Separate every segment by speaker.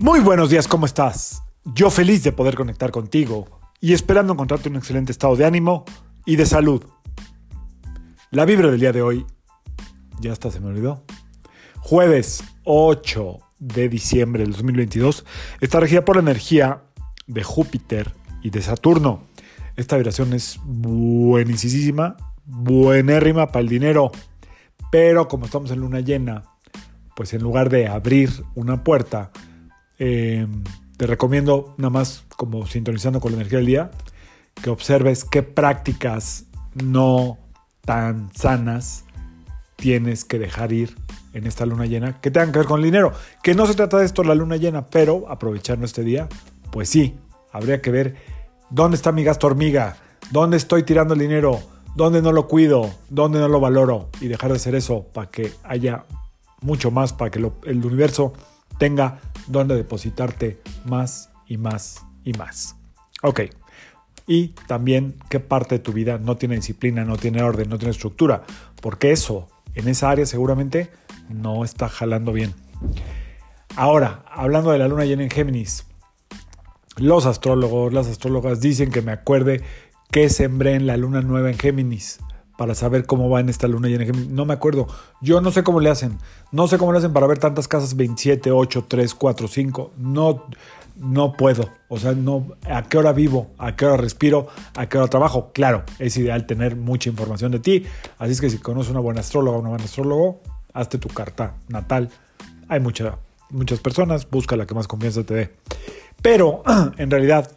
Speaker 1: Muy buenos días, ¿cómo estás? Yo feliz de poder conectar contigo y esperando encontrarte un excelente estado de ánimo y de salud. La vibra del día de hoy, ya hasta se me olvidó. Jueves 8 de diciembre del 2022 está regida por la energía de Júpiter y de Saturno. Esta vibración es buenísima, buenérrima para el dinero, pero como estamos en luna llena, pues en lugar de abrir una puerta, eh, te recomiendo nada más como sintonizando con la energía del día, que observes qué prácticas no tan sanas tienes que dejar ir en esta luna llena que tengan que ver con el dinero. Que no se trata de esto la luna llena, pero aprovechando este día, pues sí, habría que ver dónde está mi gasto hormiga, dónde estoy tirando el dinero, dónde no lo cuido, dónde no lo valoro y dejar de hacer eso para que haya mucho más, para que el universo tenga donde depositarte más y más y más. Ok. Y también qué parte de tu vida no tiene disciplina, no tiene orden, no tiene estructura. Porque eso, en esa área seguramente no está jalando bien. Ahora, hablando de la luna llena en Géminis, los astrólogos, las astrólogas dicen que me acuerde que sembré en la luna nueva en Géminis para saber cómo va en esta luna llena. No me acuerdo. Yo no sé cómo le hacen. No sé cómo le hacen para ver tantas casas 27, 8, 3, 4, 5. No, no puedo. O sea, no, a qué hora vivo, a qué hora respiro, a qué hora trabajo. Claro, es ideal tener mucha información de ti. Así es que si conoces una buena astróloga o una buena astrólogo, hazte tu carta natal. Hay mucha, muchas personas, busca la que más confianza te dé. Pero en realidad,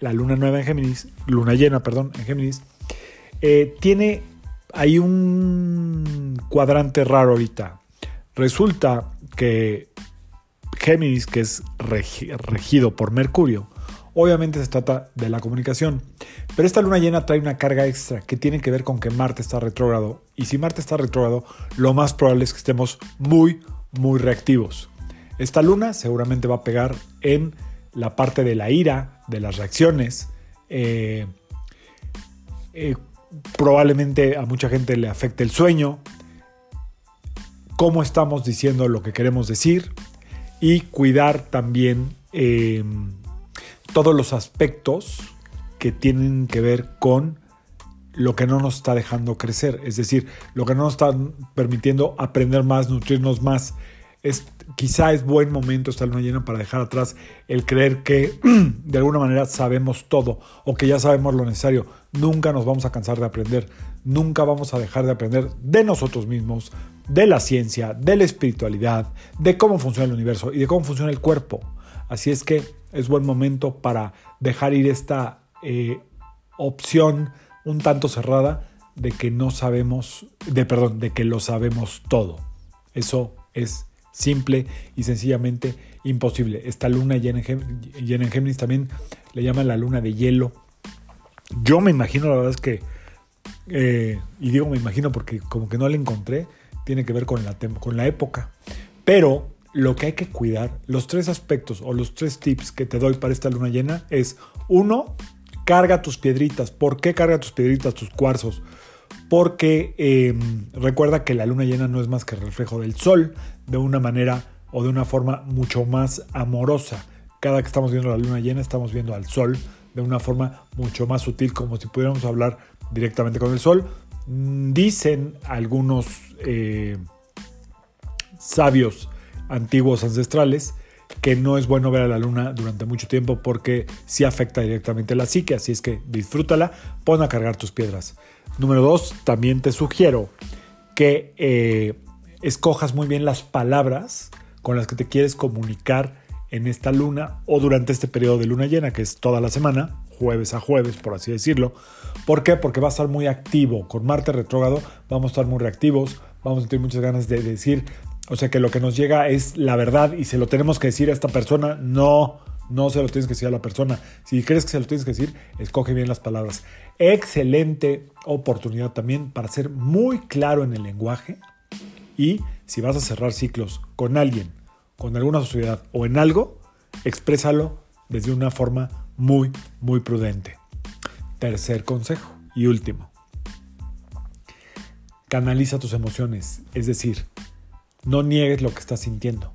Speaker 1: la luna nueva en Géminis, luna llena, perdón, en Géminis, eh, tiene hay un cuadrante raro ahorita. Resulta que Géminis, que es regido por Mercurio, obviamente se trata de la comunicación. Pero esta luna llena trae una carga extra que tiene que ver con que Marte está retrógrado. Y si Marte está retrógrado, lo más probable es que estemos muy, muy reactivos. Esta luna seguramente va a pegar en la parte de la ira, de las reacciones. Eh, eh, probablemente a mucha gente le afecte el sueño, cómo estamos diciendo lo que queremos decir y cuidar también eh, todos los aspectos que tienen que ver con lo que no nos está dejando crecer, es decir, lo que no nos está permitiendo aprender más, nutrirnos más. Es, quizá es buen momento esta luna llena para dejar atrás el creer que de alguna manera sabemos todo o que ya sabemos lo necesario. Nunca nos vamos a cansar de aprender, nunca vamos a dejar de aprender de nosotros mismos, de la ciencia, de la espiritualidad, de cómo funciona el universo y de cómo funciona el cuerpo. Así es que es buen momento para dejar ir esta eh, opción un tanto cerrada de que no sabemos, de perdón, de que lo sabemos todo. Eso es simple y sencillamente imposible. Esta luna llena en, Géminis también le llaman la luna de hielo yo me imagino, la verdad es que, eh, y digo me imagino porque como que no la encontré, tiene que ver con la, con la época. Pero lo que hay que cuidar, los tres aspectos o los tres tips que te doy para esta luna llena es, uno, carga tus piedritas. ¿Por qué carga tus piedritas, tus cuarzos? Porque em, recuerda que la luna llena no es más que el reflejo del sol de una manera o de una forma mucho más amorosa. Cada que estamos viendo la luna llena estamos viendo al sol de una forma mucho más sutil, como si pudiéramos hablar directamente con el sol. Mm, dicen algunos eh, sabios antiguos ancestrales que no es bueno ver a la luna durante mucho tiempo porque sí afecta directamente a la psique, así es que disfrútala, pon a cargar tus piedras. Número dos, también te sugiero que eh, escojas muy bien las palabras con las que te quieres comunicar en esta luna o durante este periodo de luna llena, que es toda la semana, jueves a jueves, por así decirlo. ¿Por qué? Porque va a estar muy activo. Con Marte retrógrado vamos a estar muy reactivos, vamos a tener muchas ganas de decir, o sea que lo que nos llega es la verdad y se lo tenemos que decir a esta persona. No, no se lo tienes que decir a la persona. Si crees que se lo tienes que decir, escoge bien las palabras. Excelente oportunidad también para ser muy claro en el lenguaje y si vas a cerrar ciclos con alguien con alguna sociedad o en algo, exprésalo desde una forma muy, muy prudente. Tercer consejo y último. Canaliza tus emociones, es decir, no niegues lo que estás sintiendo.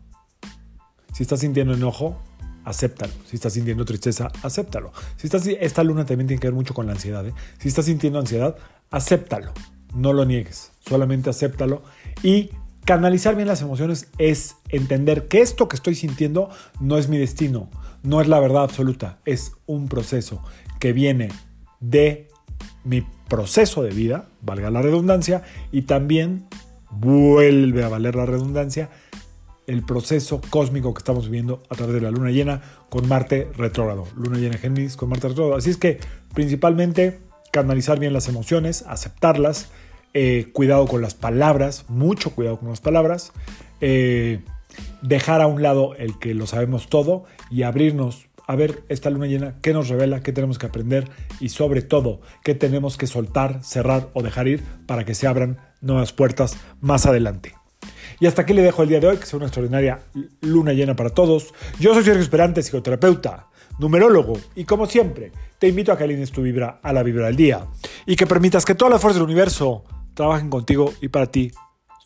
Speaker 1: Si estás sintiendo enojo, acéptalo. Si estás sintiendo tristeza, acéptalo. Si estás, esta luna también tiene que ver mucho con la ansiedad. ¿eh? Si estás sintiendo ansiedad, acéptalo. No lo niegues, solamente acéptalo. Y canalizar bien las emociones es entender que esto que estoy sintiendo no es mi destino, no es la verdad absoluta, es un proceso que viene de mi proceso de vida, valga la redundancia, y también vuelve a valer la redundancia el proceso cósmico que estamos viviendo a través de la luna llena con Marte retrógrado. Luna llena Géminis con Marte retrógrado. Así es que principalmente canalizar bien las emociones, aceptarlas, eh, cuidado con las palabras, mucho cuidado con las palabras, eh, dejar a un lado el que lo sabemos todo y abrirnos a ver esta luna llena, qué nos revela, qué tenemos que aprender y sobre todo qué tenemos que soltar, cerrar o dejar ir para que se abran nuevas puertas más adelante. Y hasta aquí le dejo el día de hoy, que sea una extraordinaria luna llena para todos. Yo soy Sergio Esperante, psicoterapeuta, numerólogo, y como siempre, te invito a que alines tu vibra a la vibra del día y que permitas que todas las fuerzas del universo trabajen contigo y para ti.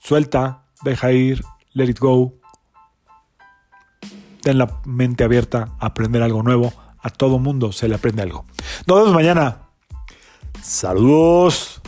Speaker 1: Suelta, deja ir, let it go. Ten la mente abierta a aprender algo nuevo. A todo mundo se le aprende algo. Nos vemos mañana. Saludos.